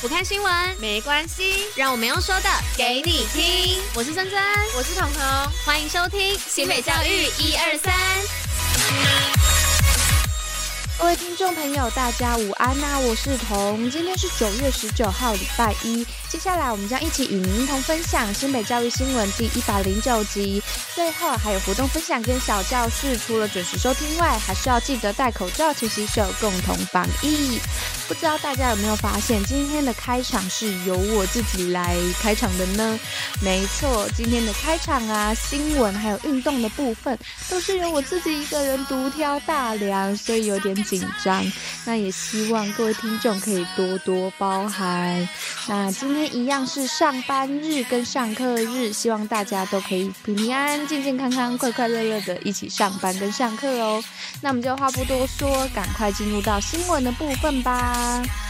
不看新闻没关系，让我们用说的给你听。我是珍珍，我是彤彤，欢迎收听新北教育一二三。各位听众朋友，大家午安呐、啊！我是彤，今天是九月十九号，礼拜一。接下来我们将一起与您一同分享新北教育新闻第一百零九集。最后还有活动分享跟小教室，除了准时收听外，还是要记得戴口罩、勤洗手，共同防疫。不知道大家有没有发现，今天的开场是由我自己来开场的呢？没错，今天的开场啊，新闻还有运动的部分，都是由我自己一个人独挑大梁，所以有点紧张，那也希望各位听众可以多多包涵。那今天一样是上班日跟上课日，希望大家都可以平平安安、健健康康、快快乐乐的一起上班跟上课哦。那我们就话不多说，赶快进入到新闻的部分吧。Bye.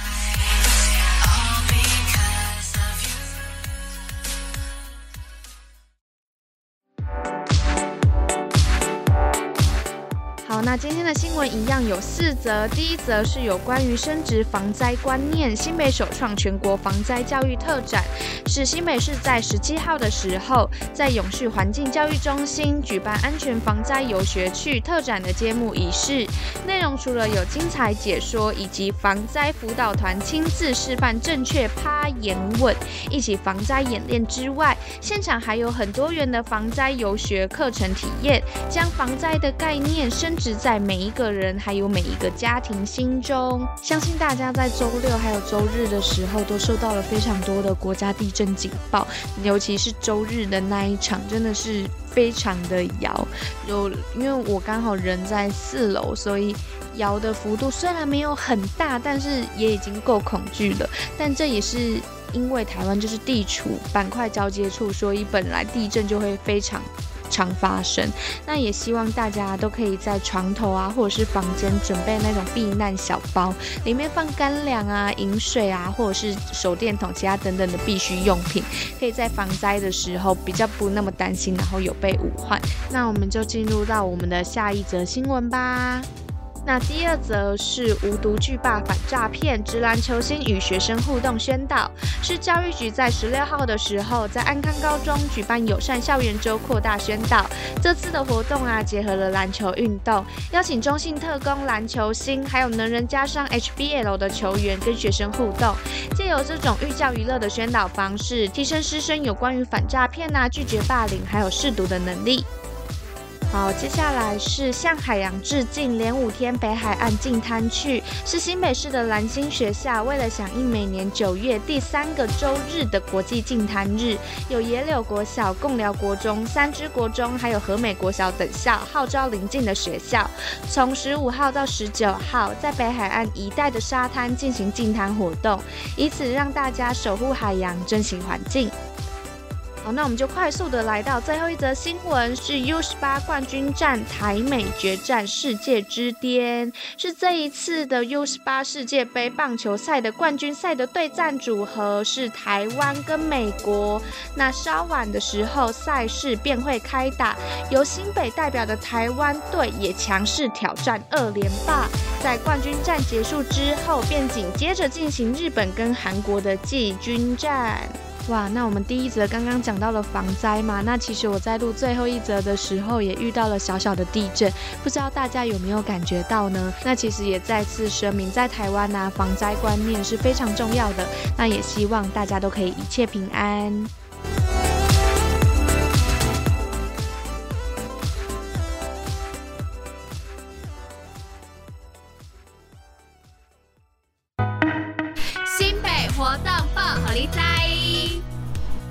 那今天的新闻一样有四则，第一则是有关于生质防灾观念，新北首创全国防灾教育特展，是新北市在十七号的时候，在永续环境教育中心举办安全防灾游学趣特展的揭幕仪式。内容除了有精彩解说以及防灾辅导团亲自示范正确趴、岩、稳，一起防灾演练之外，现场还有很多元的防灾游学课程体验，将防灾的概念深在每一个人还有每一个家庭心中。相信大家在周六还有周日的时候都收到了非常多的国家地震警报，尤其是周日的那一场，真的是非常的摇。有因为我刚好人在四楼，所以摇的幅度虽然没有很大，但是也已经够恐惧了。但这也是因为台湾就是地处板块交接处，所以本来地震就会非常。常发生，那也希望大家都可以在床头啊，或者是房间准备那种避难小包，里面放干粮啊、饮水啊，或者是手电筒、其他等等的必需用品，可以在防灾的时候比较不那么担心，然后有备无患。那我们就进入到我们的下一则新闻吧。那第二则是无毒惧霸反诈骗，职篮球星与学生互动宣导，是教育局在十六号的时候在安康高中举办友善校园周扩大宣导。这次的活动啊，结合了篮球运动，邀请中信特攻篮球星，还有能人加上 HBL 的球员跟学生互动，借由这种寓教于乐的宣导方式，提升师生有关于反诈骗啊、拒绝霸凌还有识毒的能力。好，接下来是向海洋致敬，连五天北海岸净滩去，是新北市的蓝星学校为了响应每年九月第三个周日的国际净滩日，有野柳国小、共寮国中、三芝国中，还有和美国小等校号召邻近的学校，从十五号到十九号，在北海岸一带的沙滩进行净滩活动，以此让大家守护海洋，珍惜环境。好，那我们就快速的来到最后一则新闻，是 U 十八冠军战台美决战世界之巅，是这一次的 U 十八世界杯棒球赛的冠军赛的对战组合是台湾跟美国。那稍晚的时候赛事便会开打，由新北代表的台湾队也强势挑战二连霸。在冠军战结束之后，便紧接着进行日本跟韩国的季军战。哇，那我们第一则刚刚讲到了防灾嘛，那其实我在录最后一则的时候也遇到了小小的地震，不知道大家有没有感觉到呢？那其实也再次声明，在台湾呢、啊，防灾观念是非常重要的，那也希望大家都可以一切平安。新北活动报虎哩知。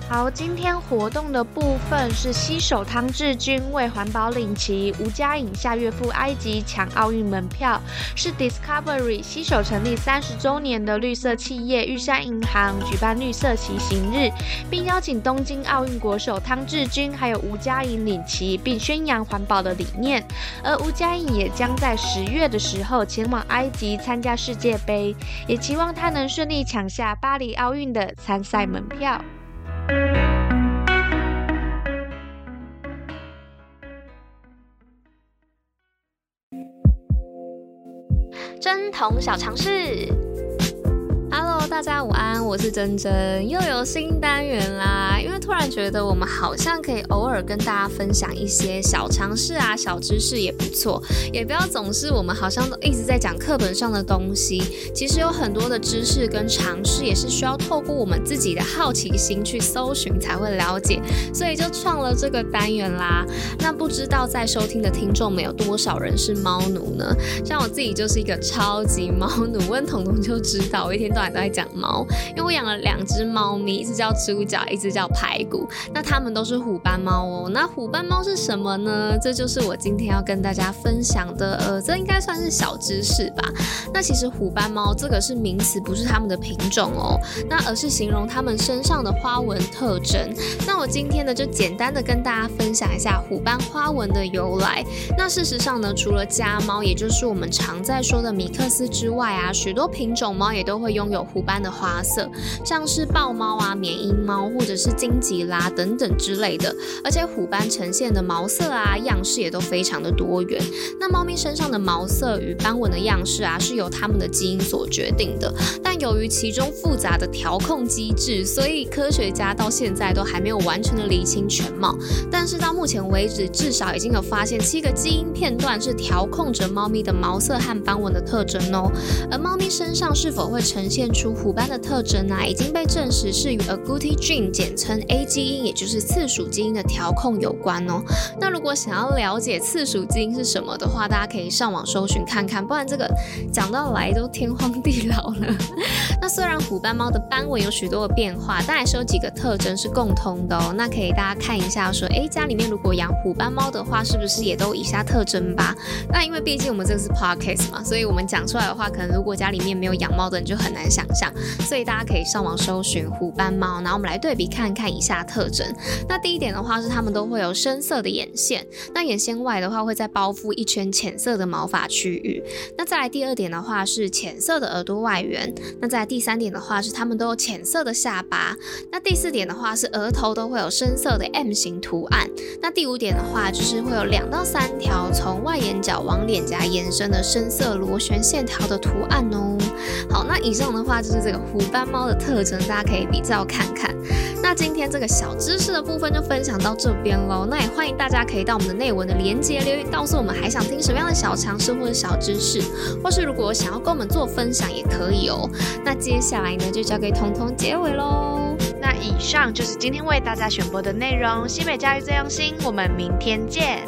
好，今天活动的部分是携手汤志军为环保领旗，吴佳颖下月赴埃及抢奥运门票，是 Discovery 携手成立三十周年的绿色企业玉山银行举办绿色骑行日，并邀请东京奥运国手汤志军还有吴佳颖领旗，并宣扬环保的理念。而吴佳颖也将在十月的时候前往埃及参加世界杯，也期望他能顺利抢下巴黎奥运的参赛门票。针筒小常识。大家午安，我是珍珍，又有新单元啦。因为突然觉得我们好像可以偶尔跟大家分享一些小常识啊、小知识也不错，也不要总是我们好像都一直在讲课本上的东西。其实有很多的知识跟常识也是需要透过我们自己的好奇心去搜寻才会了解，所以就创了这个单元啦。那不知道在收听的听众们有多少人是猫奴呢？像我自己就是一个超级猫奴，问彤彤就知道，我一天到晚都在讲养猫，因为我养了两只猫咪，一只叫猪脚，一只叫排骨。那它们都是虎斑猫哦。那虎斑猫是什么呢？这就是我今天要跟大家分享的，呃，这应该算是小知识吧。那其实虎斑猫这个是名词，不是它们的品种哦，那而是形容它们身上的花纹特征。那我今天呢，就简单的跟大家分享一下虎斑花纹的由来。那事实上呢，除了家猫，也就是我们常在说的米克斯之外啊，许多品种猫也都会拥有虎斑的花色，像是豹猫啊、缅因猫或者是金吉拉等等之类的。而且虎斑呈现的毛色啊、样式也都非常的多元。那猫咪身上的毛色与斑纹的样式啊，是由它们的基因所决定的。但由于其中复杂的调控机制，所以科学家到现在都还没有完全的理清全貌。但是到目前为止，至少已经有发现七个基因片段是调控着猫咪的毛色和斑纹的特征哦。而猫咪身上是否会呈现出虎斑的特征呢、啊？已经被证实是与 agouti gene 简称 A 基因，也就是次属基因的调控有关哦。那如果想要了解次属基因是什么的话，大家可以上网搜寻看看，不然这个讲到来都天荒地老了。那虽然虎斑猫的斑纹有许多的变化，但还是有几个特征是共通的哦。那可以大家看一下说，说哎，家里面如果养虎斑猫的话，是不是也都以下特征吧？那因为毕竟我们这个是 podcast 嘛，所以我们讲出来的话，可能如果家里面没有养猫的人就很难想象，所以大家可以上网搜寻虎斑猫，然后我们来对比看看以下特征。那第一点的话是它们都会有深色的眼线，那眼线外的话会再包覆一圈浅色的毛发区域。那再来第二点的话是浅色的耳朵外缘。那再来第三点的话是它们都有浅色的下巴。那第四点的话是额头都会有深色的 M 型图案。那第五点的话就是会有两到三条从外眼角往脸颊延伸的深色螺旋线条的图案哦。好，那以上的话就是这个虎斑猫的特征，大家可以比较看看。那今天这个小知识的部分就分享到这边喽。那也欢迎大家可以到我们的内文的连接留言，告诉我们还想听什么样的小常识或者小知识，或是如果想要跟我们做分享也可以哦。那接下来呢，就交给彤彤结尾喽。那以上就是今天为大家选播的内容。新北教育最用心，我们明天见。